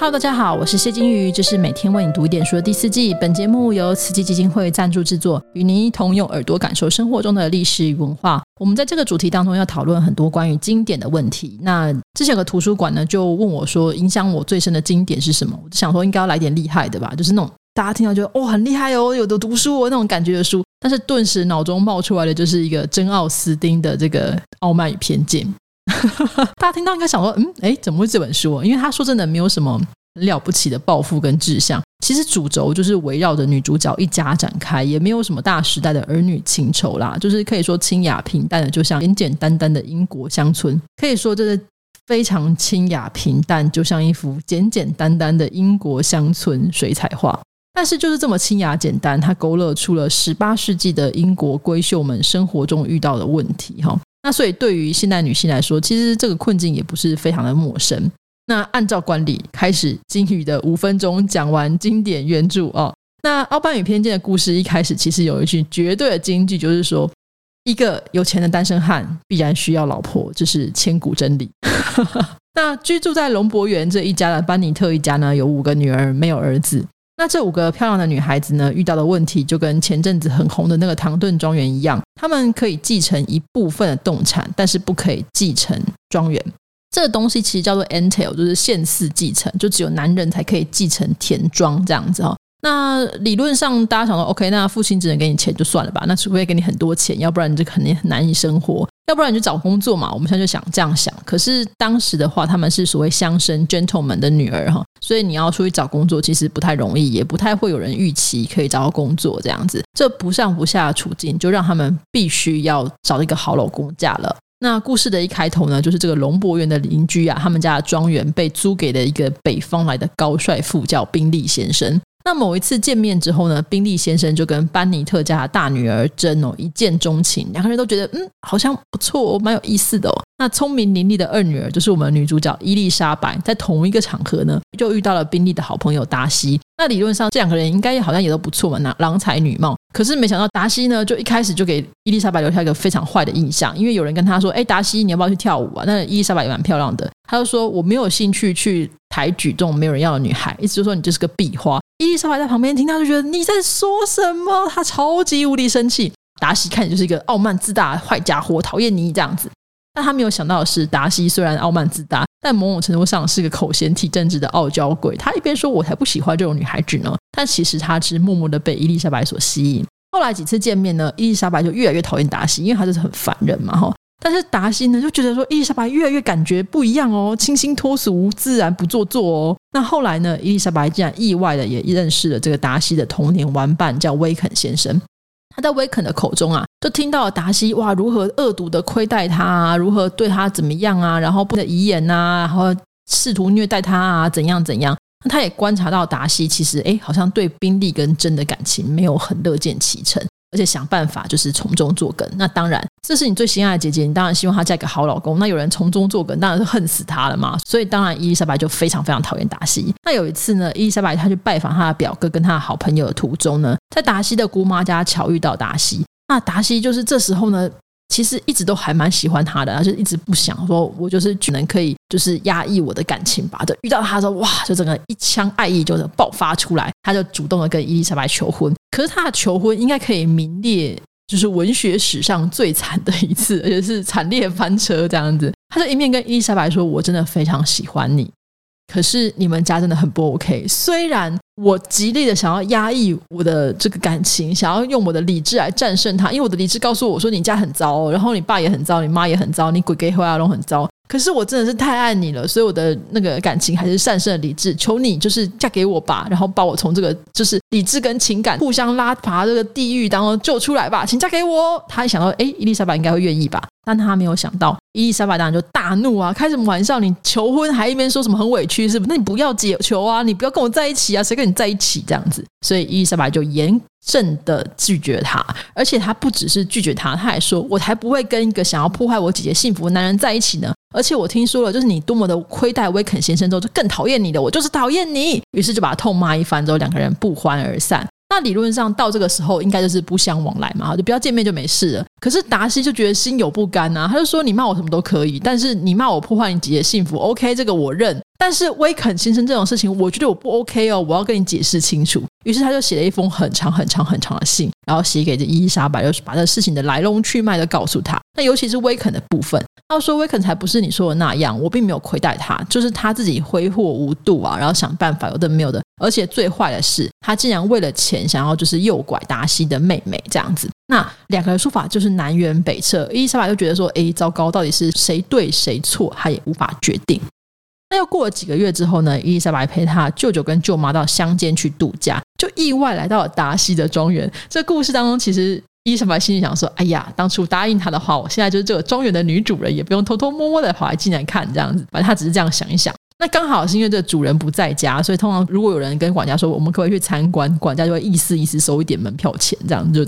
Hello，大家好，我是谢金鱼，这是每天为你读一点书的第四季。本节目由慈济基金会赞助制作，与您一同用耳朵感受生活中的历史与文化。我们在这个主题当中要讨论很多关于经典的问题。那之前有个图书馆呢，就问我说，影响我最深的经典是什么？我就想说，应该要来点厉害的吧，就是那种大家听到觉得哦很厉害哦，有的读书哦那种感觉的书。但是顿时脑中冒出来的就是一个真奥斯丁的这个《傲慢与偏见》。大家听到应该想说，嗯，哎，怎么会这本书？因为他说真的没有什么了不起的抱负跟志向，其实主轴就是围绕着女主角一家展开，也没有什么大时代的儿女情仇啦，就是可以说清雅平淡的，就像简简单单的英国乡村，可以说这是非常清雅平淡，就像一幅简简单单的英国乡村水彩画。但是就是这么清雅简单，它勾勒出了十八世纪的英国闺秀们生活中遇到的问题，哈。那所以，对于现代女性来说，其实这个困境也不是非常的陌生。那按照惯例，开始金宇的五分钟讲完经典原著哦。那《傲慢与偏见》的故事一开始其实有一句绝对的金句，就是说，一个有钱的单身汉必然需要老婆，这是千古真理。那居住在龙博园这一家的班尼特一家呢，有五个女儿，没有儿子。那这五个漂亮的女孩子呢，遇到的问题就跟前阵子很红的那个唐顿庄园一样，她们可以继承一部分的动产，但是不可以继承庄园。这个东西其实叫做 entail，就是现世继承，就只有男人才可以继承田庄这样子哈。那理论上大家想说，OK，那父亲只能给你钱就算了吧？那除非给你很多钱，要不然你就肯定很难以生活。要不然你就找工作嘛。我们现在就想这样想。可是当时的话，他们是所谓乡绅 gentleman 的女儿哈，所以你要出去找工作，其实不太容易，也不太会有人预期可以找到工作这样子。这不上不下的处境，就让他们必须要找一个好老公嫁了。那故事的一开头呢，就是这个龙博园的邻居啊，他们家的庄园被租给了一个北方来的高帅富，叫宾利先生。那某一次见面之后呢，宾利先生就跟班尼特家的大女儿珍哦一见钟情，两个人都觉得嗯好像不错，哦蛮有意思的哦。那聪明伶俐的二女儿就是我们女主角伊丽莎白，在同一个场合呢，就遇到了宾利的好朋友达西。那理论上这两个人应该也好像也都不错嘛，那郎才女貌。可是没想到达西呢，就一开始就给伊丽莎白留下一个非常坏的印象，因为有人跟他说：“哎，达西，你要不要去跳舞啊？”那伊丽莎白也蛮漂亮的，他就说：“我没有兴趣去抬举这种没有人要的女孩。”意思就说你就是个壁花。伊丽莎白在旁边听，他就觉得你在说什么？他超级无敌生气。达西看起来就是一个傲慢自大坏家伙，讨厌你这样子。但他没有想到的是，达西虽然傲慢自大，但某种程度上是个口嫌体正直的傲娇鬼。他一边说我才不喜欢这种女孩子呢，但其实他是默默的被伊丽莎白所吸引。后来几次见面呢，伊丽莎白就越来越讨厌达西，因为他就是很烦人嘛哈。但是达西呢，就觉得说伊丽莎白越来越感觉不一样哦，清新脱俗，自然不做作哦。那后来呢，伊丽莎白竟然意外的也认识了这个达西的童年玩伴，叫威肯先生。他在威肯的口中啊，就听到了达西哇如何恶毒的亏待他，啊，如何对他怎么样啊，然后不能遗言呐，然后试图虐待他啊，怎样怎样。那他也观察到达西其实哎，好像对宾利跟真的感情没有很乐见其成。而且想办法就是从中作梗，那当然这是你最心爱的姐姐，你当然希望她嫁给好老公。那有人从中作梗，当然是恨死她了嘛。所以当然伊丽莎白就非常非常讨厌达西。那有一次呢，伊丽莎白她去拜访她的表哥跟她的好朋友的途中呢，在达西的姑妈家巧遇到达西。那达西就是这时候呢。其实一直都还蛮喜欢他的，就一直不想说，我就是只能可以就是压抑我的感情吧。就遇到他说，哇，就整个一腔爱意就爆发出来，他就主动的跟伊丽莎白求婚。可是他的求婚应该可以名列就是文学史上最惨的一次，而且是惨烈翻车这样子。他就一面跟伊丽莎白说，我真的非常喜欢你。可是你们家真的很不 OK。虽然我极力的想要压抑我的这个感情，想要用我的理智来战胜他，因为我的理智告诉我说你家很糟，然后你爸也很糟，你妈也很糟，你鬼给灰阿龙很糟。可是我真的是太爱你了，所以我的那个感情还是战胜了理智。求你就是嫁给我吧，然后把我从这个就是理智跟情感互相拉拔这个地狱当中救出来吧，请嫁给我。他一想到，哎，伊丽莎白应该会愿意吧？但他没有想到，伊丽莎白当然就大怒啊，开什么玩笑？你求婚还一边说什么很委屈，是不？那你不要解求啊，你不要跟我在一起啊，谁跟你在一起这样子？所以伊丽莎白就严正的拒绝他，而且他不只是拒绝他，他还说：“我才不会跟一个想要破坏我姐姐幸福的男人在一起呢。”而且我听说了，就是你多么的亏待威肯先生之后，就更讨厌你的。我就是讨厌你，于是就把他痛骂一番之后，两个人不欢而散。那理论上到这个时候，应该就是不相往来嘛，就不要见面就没事了。可是达西就觉得心有不甘啊，他就说：“你骂我什么都可以，但是你骂我破坏你姐姐幸福，OK，这个我认。但是威肯先生这种事情，我觉得我不 OK 哦，我要跟你解释清楚。于是他就写了一封很长很长很长的信，然后写给这伊丽莎白，就是把这事情的来龙去脉都告诉他。那尤其是威肯的部分，他说威肯才不是你说的那样，我并没有亏待他，就是他自己挥霍无度啊，然后想办法有的没有的，而且最坏的是，他竟然为了钱想要就是诱拐达西的妹妹这样子。那两个人说法就是南辕北辙，伊丽莎白就觉得说，哎，糟糕，到底是谁对谁错，他也无法决定。那又过了几个月之后呢？伊丽莎白陪她舅舅跟舅妈到乡间去度假，就意外来到了达西的庄园。这故事当中，其实伊丽莎白心里想说：“哎呀，当初答应他的话，我现在就是这个庄园的女主人，也不用偷偷摸摸的跑来进来看这样子。反正她只是这样想一想。那刚好是因为这主人不在家，所以通常如果有人跟管家说我们可不可以去参观，管家就会意思意思收一点门票钱，这样就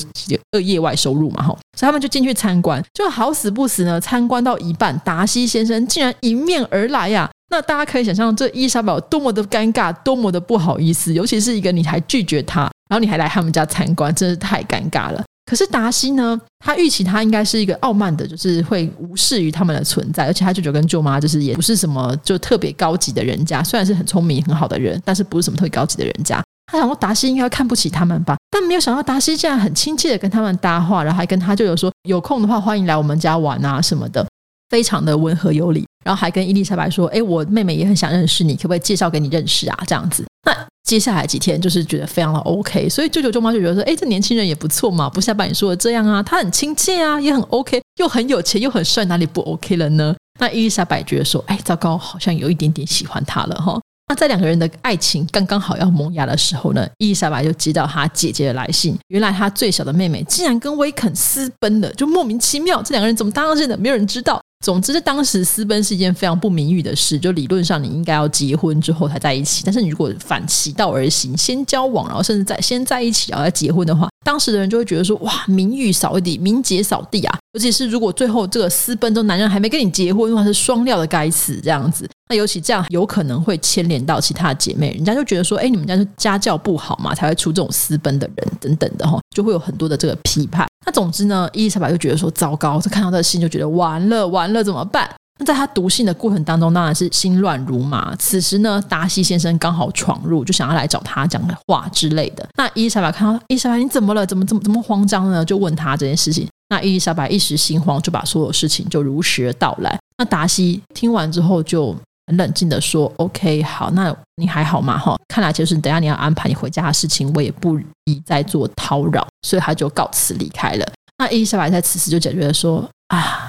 二业外收入嘛，哈。所以他们就进去参观，就好死不死呢，参观到一半，达西先生竟然迎面而来呀！那大家可以想象，这伊莎贝尔多么的尴尬，多么的不好意思，尤其是一个你还拒绝他，然后你还来他们家参观，真是太尴尬了。可是达西呢，他预期他应该是一个傲慢的，就是会无视于他们的存在，而且他舅舅跟舅妈就是也不是什么就特别高级的人家，虽然是很聪明很好的人，但是不是什么特别高级的人家。他想说达西应该看不起他们吧，但没有想到达西竟然很亲切的跟他们搭话，然后还跟他舅舅说有空的话欢迎来我们家玩啊什么的。非常的温和有礼，然后还跟伊丽莎白说：“哎，我妹妹也很想认识你，可不可以介绍给你认识啊？”这样子。那接下来几天就是觉得非常的 OK，所以舅舅舅妈就觉得说：“哎，这年轻人也不错嘛，不像把你说的这样啊，他很亲切啊，也很 OK，又很有钱，又很帅，哪里不 OK 了呢？”那伊丽莎白觉得说：“哎，糟糕，好像有一点点喜欢他了哈。”那在两个人的爱情刚刚好要萌芽的时候呢，伊丽莎白就接到她姐姐的来信。原来她最小的妹妹竟然跟威肯私奔了，就莫名其妙，这两个人怎么搭上线的？没有人知道。总之，当时私奔是一件非常不名誉的事。就理论上，你应该要结婚之后才在一起。但是你如果反其道而行，先交往，然后甚至在先在一起，然后再结婚的话，当时的人就会觉得说：哇，名誉扫地，名节扫地啊！尤其是如果最后这个私奔中男人还没跟你结婚，的话是双料的该死这样子。那尤其这样有可能会牵连到其他的姐妹，人家就觉得说：哎，你们家是家教不好嘛，才会出这种私奔的人等等的哈，就会有很多的这个批判。那总之呢，伊丽莎白就觉得说糟糕，就看到这个信就觉得完了完了怎么办？在他读信的过程当中，当然是心乱如麻。此时呢，达西先生刚好闯入，就想要来找他讲话之类的。那伊丽莎白看到伊丽莎白，你怎么了？怎么怎么怎么慌张呢？就问他这件事情。那伊丽莎白一时心慌，就把所有事情就如实道来。那达西听完之后就很冷静的说：“OK，好，那你还好吗？哈，看来就是等下你要安排你回家的事情，我也不宜再做叨扰。”所以他就告辞离开了。那伊丽莎白在此时就解决了说：“啊。”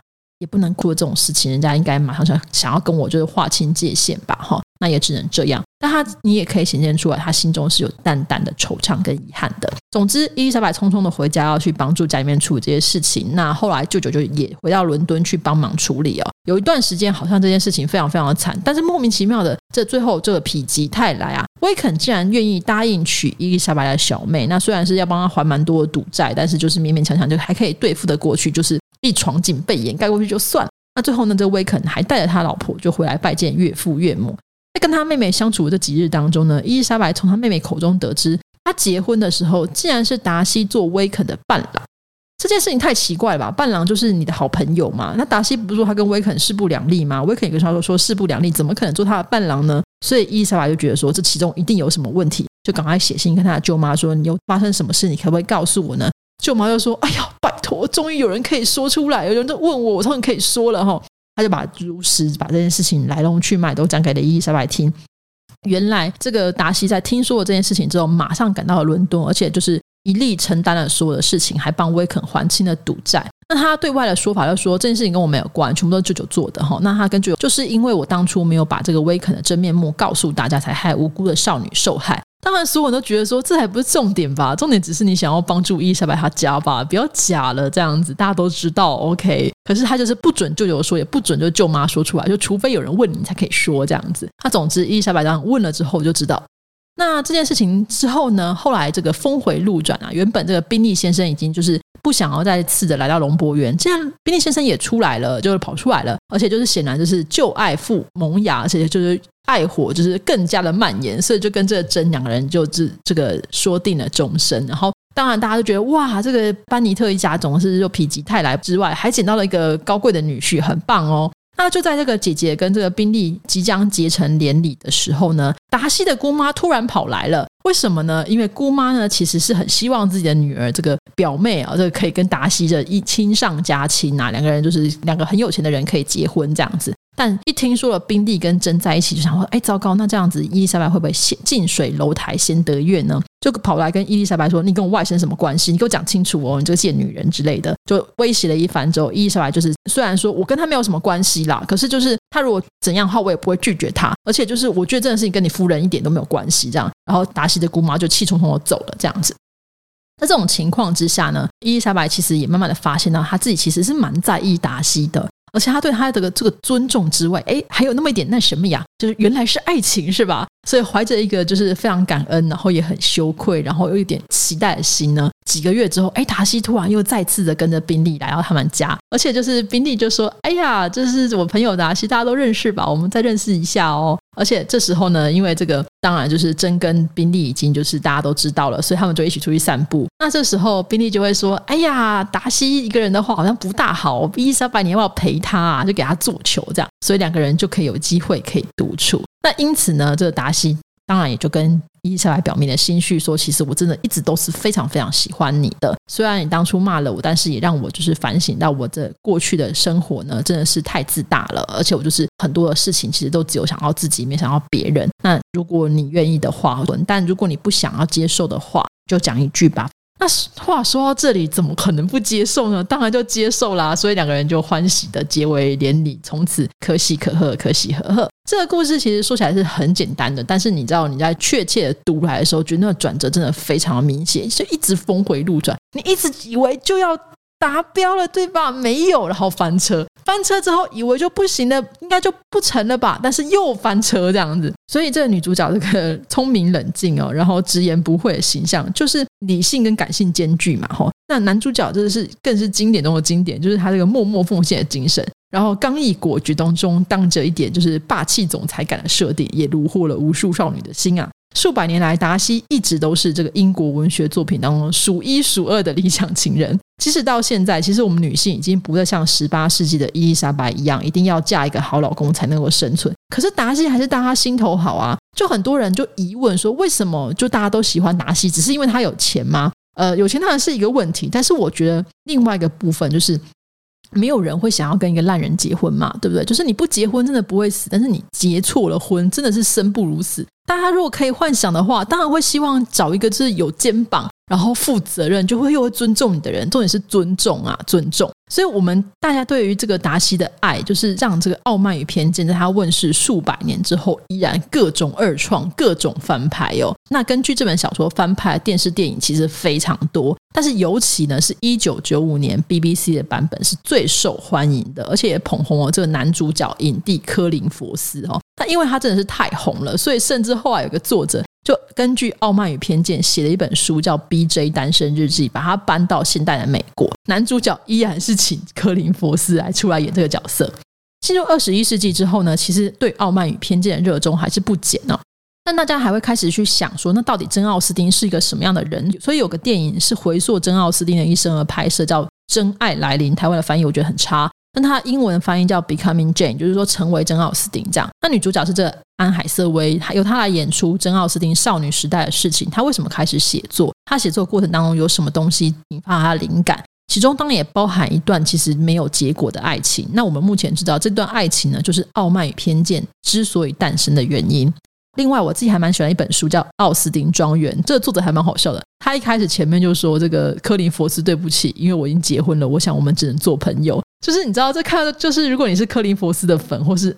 也不能做这种事情，人家应该马上想想要跟我就是划清界限吧，哈，那也只能这样。但他你也可以显现出来，他心中是有淡淡的惆怅跟遗憾的。总之，伊丽莎白匆匆的回家要去帮助家里面处理这些事情。那后来舅舅就也回到伦敦去帮忙处理哦。有一段时间好像这件事情非常非常的惨，但是莫名其妙的，这最后这个否极泰来啊，威肯竟然愿意答应娶伊丽莎白的小妹。那虽然是要帮他还蛮多的赌债，但是就是勉勉强强就还可以对付的过去，就是。一闯进被掩盖过去就算，那最后呢？这威肯还带着他老婆就回来拜见岳父岳母。在跟他妹妹相处的这几日当中呢，伊丽莎白从他妹妹口中得知，他结婚的时候竟然是达西做威肯的伴郎。这件事情太奇怪了吧？伴郎就是你的好朋友嘛。那达西不是说他跟威肯势不两立吗？威肯也跟他说说势不两立，怎么可能做他的伴郎呢？所以伊丽莎白就觉得说这其中一定有什么问题，就赶快写信跟他的舅妈说：“你又发生什么事？你可不可以告诉我呢？”舅妈就说：“哎呀，拜托，终于有人可以说出来，有人都问我，我终于可以说了哈。”他就把如实把这件事情来龙去脉都讲给了伊丽莎白听。原来这个达西在听说了这件事情之后，马上赶到了伦敦，而且就是一力承担了所有的事情，还帮威肯还清了赌债。那他对外的说法就说这件事情跟我没有关，全部都是舅舅做的哈。那他跟舅舅就是因为我当初没有把这个威肯的真面目告诉大家，才害无辜的少女受害。当然，所有人都觉得说这还不是重点吧？重点只是你想要帮助伊丽莎白她家吧，不要假了这样子，大家都知道。OK，可是他就是不准舅舅说，也不准就舅妈说出来，就除非有人问你才可以说这样子。那总之，伊丽莎白当问了之后就知道。那这件事情之后呢？后来这个峰回路转啊，原本这个宾利先生已经就是不想要再次的来到龙博园，这样宾利先生也出来了，就是跑出来了，而且就是显然就是旧爱复萌芽，而且就是爱火就是更加的蔓延，所以就跟这个真两个人就是这个说定了终身。然后当然大家都觉得哇，这个班尼特一家总是就否极泰来之外，还捡到了一个高贵的女婿，很棒哦。那就在这个姐姐跟这个宾利即将结成连理的时候呢，达西的姑妈突然跑来了。为什么呢？因为姑妈呢，其实是很希望自己的女儿这个表妹啊，这个可以跟达西的一亲上加亲啊，两个人就是两个很有钱的人可以结婚这样子。但一听说了宾利跟珍在一起，就想说：哎，糟糕！那这样子，伊丽莎白会不会先近水楼台先得月呢？就跑来跟伊丽莎白说：“你跟我外甥什么关系？你给我讲清楚哦！你这个贱女人之类的。”就威胁了一番之后，伊丽莎白就是虽然说我跟他没有什么关系啦，可是就是他如果怎样的话，我也不会拒绝他。而且就是我觉得这件事情跟你夫人一点都没有关系。这样，然后达西的姑妈就气冲冲的走了。这样子，在这种情况之下呢，伊丽莎白其实也慢慢的发现到，她自己其实是蛮在意达西的。而且他对他的这个尊重之外，哎，还有那么一点那什么呀？就是原来是爱情，是吧？所以怀着一个就是非常感恩，然后也很羞愧，然后又一点期待的心呢。几个月之后，哎，达西突然又再次的跟着宾利来到他们家，而且就是宾利就说：“哎呀，这是我朋友达西，大家都认识吧？我们再认识一下哦。”而且这时候呢，因为这个当然就是真跟宾利已经就是大家都知道了，所以他们就一起出去散步。那这时候宾利就会说：“哎呀，达西一个人的话好像不大好，伊莎白你要不要陪他啊？就给他做球这样，所以两个人就可以有机会可以独处。那因此呢，这个达西。”当然也就跟伊莎白表面的心绪说，其实我真的一直都是非常非常喜欢你的。虽然你当初骂了我，但是也让我就是反省到我这过去的生活呢，真的是太自大了。而且我就是很多的事情，其实都只有想要自己，没想到别人。那如果你愿意的话，但如果你不想要接受的话，就讲一句吧。那话说到这里，怎么可能不接受呢？当然就接受啦，所以两个人就欢喜的结为连理，从此可喜可贺，可喜可贺。这个故事其实说起来是很简单的，但是你知道你在确切的读来的时候，觉得那个转折真的非常明显，就一直峰回路转，你一直以为就要。达标了，对吧？没有，然后翻车，翻车之后以为就不行了，该就不成了吧？但是又翻车这样子，所以这个女主角这个聪明冷静哦，然后直言不讳的形象，就是理性跟感性兼具嘛，吼。那男主角真的是更是经典中的经典，就是他这个默默奉献的精神，然后刚毅果决当中当着一点就是霸气总裁感的设定，也虏获了无数少女的心啊。数百年来，达西一直都是这个英国文学作品当中数一数二的理想情人。即使到现在，其实我们女性已经不再像十八世纪的伊丽莎白一样，一定要嫁一个好老公才能够生存。可是达西还是大家心头好啊！就很多人就疑问说，为什么就大家都喜欢达西？只是因为他有钱吗？呃，有钱当然是一个问题，但是我觉得另外一个部分就是。没有人会想要跟一个烂人结婚嘛，对不对？就是你不结婚真的不会死，但是你结错了婚，真的是生不如死。大家如果可以幻想的话，当然会希望找一个就是有肩膀。然后负责任就会又会尊重你的人，重点是尊重啊，尊重。所以，我们大家对于这个达西的爱，就是让这个傲慢与偏见在他问世数百年之后，依然各种二创、各种翻拍哦。那根据这本小说翻拍的电视电影其实非常多，但是尤其呢，是一九九五年 BBC 的版本是最受欢迎的，而且也捧红了这个男主角影帝科林佛斯哦。那因为他真的是太红了，所以甚至后来有个作者。就根据《傲慢与偏见》写了一本书，叫《B.J. 单身日记》，把它搬到现代的美国。男主角依然是请科林·佛斯来出来演这个角色。进入二十一世纪之后呢，其实对《傲慢与偏见》的热衷还是不减哦。但大家还会开始去想说，那到底真奥斯汀是一个什么样的人？所以有个电影是回溯真奥斯汀的一生而拍摄，叫《真爱来临》。台湾的翻译我觉得很差。那它英文翻译叫 Becoming Jane，就是说成为真奥斯汀这样。那女主角是这安海瑟薇，由她来演出真奥斯汀少女时代的事情。她为什么开始写作？她写作过程当中有什么东西引发她灵感？其中当然也包含一段其实没有结果的爱情。那我们目前知道这段爱情呢，就是傲慢与偏见之所以诞生的原因。另外，我自己还蛮喜欢一本书，叫《奥斯汀庄园》，这个作者还蛮好笑的。他一开始前面就说：“这个科林佛斯，对不起，因为我已经结婚了，我想我们只能做朋友。”就是你知道，这看到就是如果你是柯林佛斯的粉，或是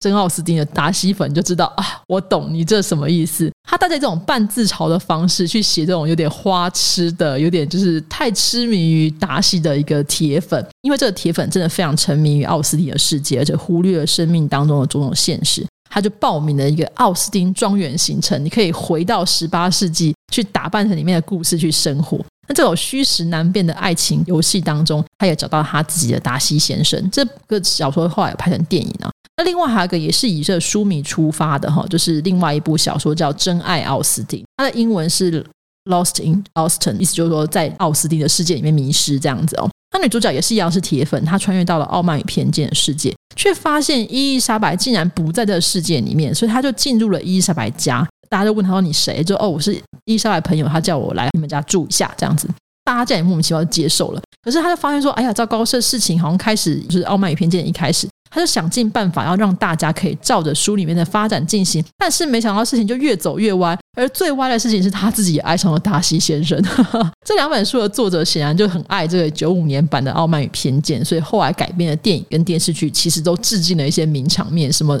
真奥斯汀的达西粉，就知道啊，我懂你这什么意思。他带着这种半自嘲的方式去写这种有点花痴的、有点就是太痴迷于达西的一个铁粉，因为这个铁粉真的非常沉迷于奥斯汀的世界，而且忽略了生命当中的种种现实。他就报名了一个奥斯汀庄园行程，你可以回到十八世纪去打扮成里面的故事去生活。那这种虚实难辨的爱情游戏当中，他也找到他自己的达西先生。这个小说后来有拍成电影啊。那另外还有一个也是以这书迷出发的哈，就是另外一部小说叫《真爱奥斯汀》，它的英文是 Lost in Austin，意思就是说在奥斯汀的世界里面迷失这样子哦。那女主角也是一样是铁粉，她穿越到了傲慢与偏见的世界，却发现伊丽莎白竟然不在这个世界里面，所以他就进入了伊丽莎白家。大家就问他说：“你谁？”就哦，我是伊丽莎白朋友，他叫我来你们家住一下，这样子。大家这样也莫名其妙就接受了。可是他就发现说：“哎呀，糟糕，这事情好像开始就是傲慢与偏见一开始。”他就想尽办法要让大家可以照着书里面的发展进行，但是没想到事情就越走越歪，而最歪的事情是他自己也爱上了达西先生。这两本书的作者显然就很爱这个九五年版的《傲慢与偏见》，所以后来改编的电影跟电视剧其实都致敬了一些名场面，什么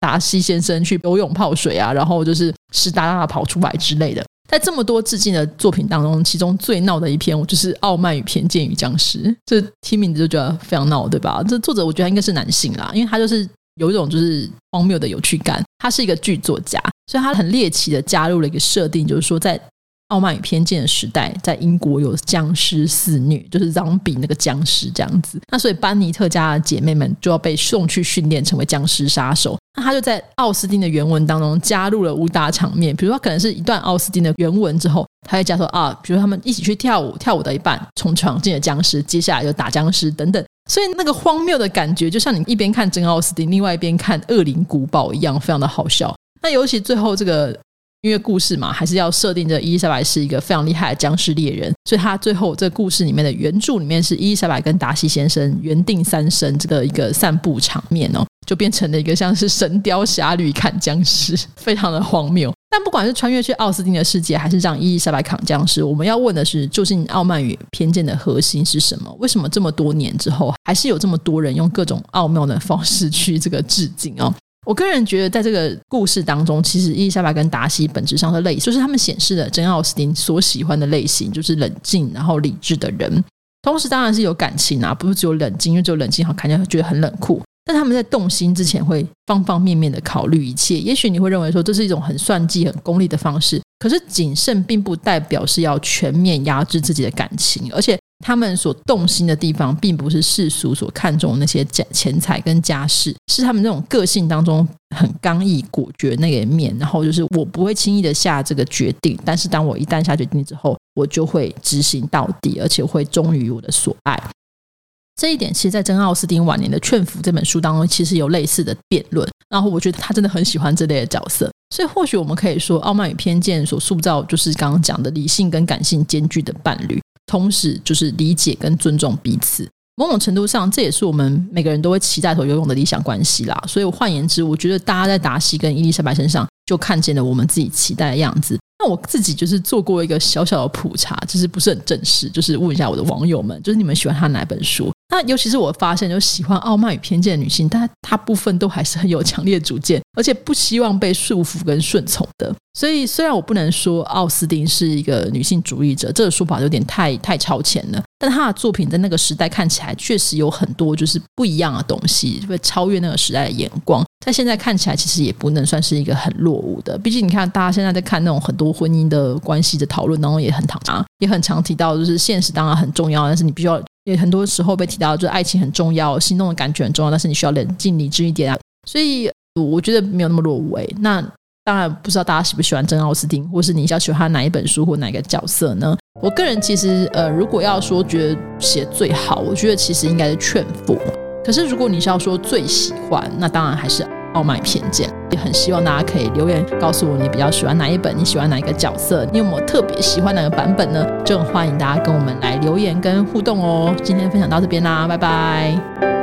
达西先生去游泳泡水啊，然后就是湿哒哒的跑出来之类的。在这么多致敬的作品当中，其中最闹的一篇，我就是《傲慢与偏见与僵尸》。这听名字就觉得非常闹，对吧？这作者我觉得应该是男性啦，因为他就是有一种就是荒谬的有趣感。他是一个剧作家，所以他很猎奇的加入了一个设定，就是说在。傲慢与偏见的时代，在英国有僵尸肆虐，就是让比那个僵尸这样子。那所以班尼特家的姐妹们就要被送去训练成为僵尸杀手。那他就在奥斯汀的原文当中加入了武打场面，比如说可能是一段奥斯汀的原文之后，他会加说啊，比如他们一起去跳舞，跳舞的一半从闯进了僵尸，接下来就打僵尸等等。所以那个荒谬的感觉，就像你一边看真奥斯汀，另外一边看恶灵古堡一样，非常的好笑。那尤其最后这个。因为故事嘛，还是要设定着伊丽莎白是一个非常厉害的僵尸猎人，所以他最后这故事里面的原著里面是伊丽莎白跟达西先生原定三生这个一个散步场面哦，就变成了一个像是神雕侠侣砍僵尸，非常的荒谬。但不管是穿越去奥斯汀的世界，还是让伊丽莎白砍僵尸，我们要问的是，究竟傲慢与偏见的核心是什么？为什么这么多年之后，还是有这么多人用各种奥妙的方式去这个致敬哦？我个人觉得，在这个故事当中，其实伊丽莎白跟达西本质上的类，就是他们显示了真奥斯汀所喜欢的类型，就是冷静然后理智的人。同时，当然是有感情啊，不是只有冷静，因为只有冷静好看起来觉得很冷酷。但他们在动心之前，会方方面面的考虑一切。也许你会认为说，这是一种很算计、很功利的方式。可是，谨慎并不代表是要全面压制自己的感情，而且。他们所动心的地方，并不是世俗所看重的那些钱钱财跟家世，是他们那种个性当中很刚毅果决那个面。然后就是我不会轻易的下这个决定，但是当我一旦下决定之后，我就会执行到底，而且会忠于我的所爱。这一点，其实，在珍奥斯汀晚年的《劝服》这本书当中，其实有类似的辩论。然后我觉得他真的很喜欢这类的角色，所以或许我们可以说，《傲慢与偏见》所塑造，就是刚刚讲的理性跟感性兼具的伴侣。同时，就是理解跟尊重彼此。某种程度上，这也是我们每个人都会期待头游泳的理想关系啦。所以，换言之，我觉得大家在达西跟伊丽莎白身上，就看见了我们自己期待的样子。那我自己就是做过一个小小的普查，就是不是很正式，就是问一下我的网友们，就是你们喜欢他哪本书？那尤其是我发现，就喜欢傲慢与偏见的女性，但大部分都还是很有强烈主见，而且不希望被束缚跟顺从的。所以，虽然我不能说奥斯汀是一个女性主义者，这个说法有点太太超前了，但他的作品在那个时代看起来确实有很多就是不一样的东西，会超越那个时代的眼光。在现在看起来，其实也不能算是一个很落伍的。毕竟，你看，大家现在在看那种很多婚姻的关系的讨论当中，也很常也很常提到，就是现实当然很重要，但是你必须要。也很多时候被提到，就是爱情很重要，心动的感觉很重要，但是你需要冷静理智一点啊。所以我觉得没有那么落伍诶。那当然不知道大家喜不喜欢珍奥斯汀，或是你比较喜欢哪一本书或哪一个角色呢？我个人其实呃，如果要说觉得写最好，我觉得其实应该是劝父。可是如果你是要说最喜欢，那当然还是。傲慢偏见，也很希望大家可以留言告诉我你比较喜欢哪一本，你喜欢哪一个角色，你有没有特别喜欢哪个版本呢？就很欢迎大家跟我们来留言跟互动哦。今天分享到这边啦，拜拜。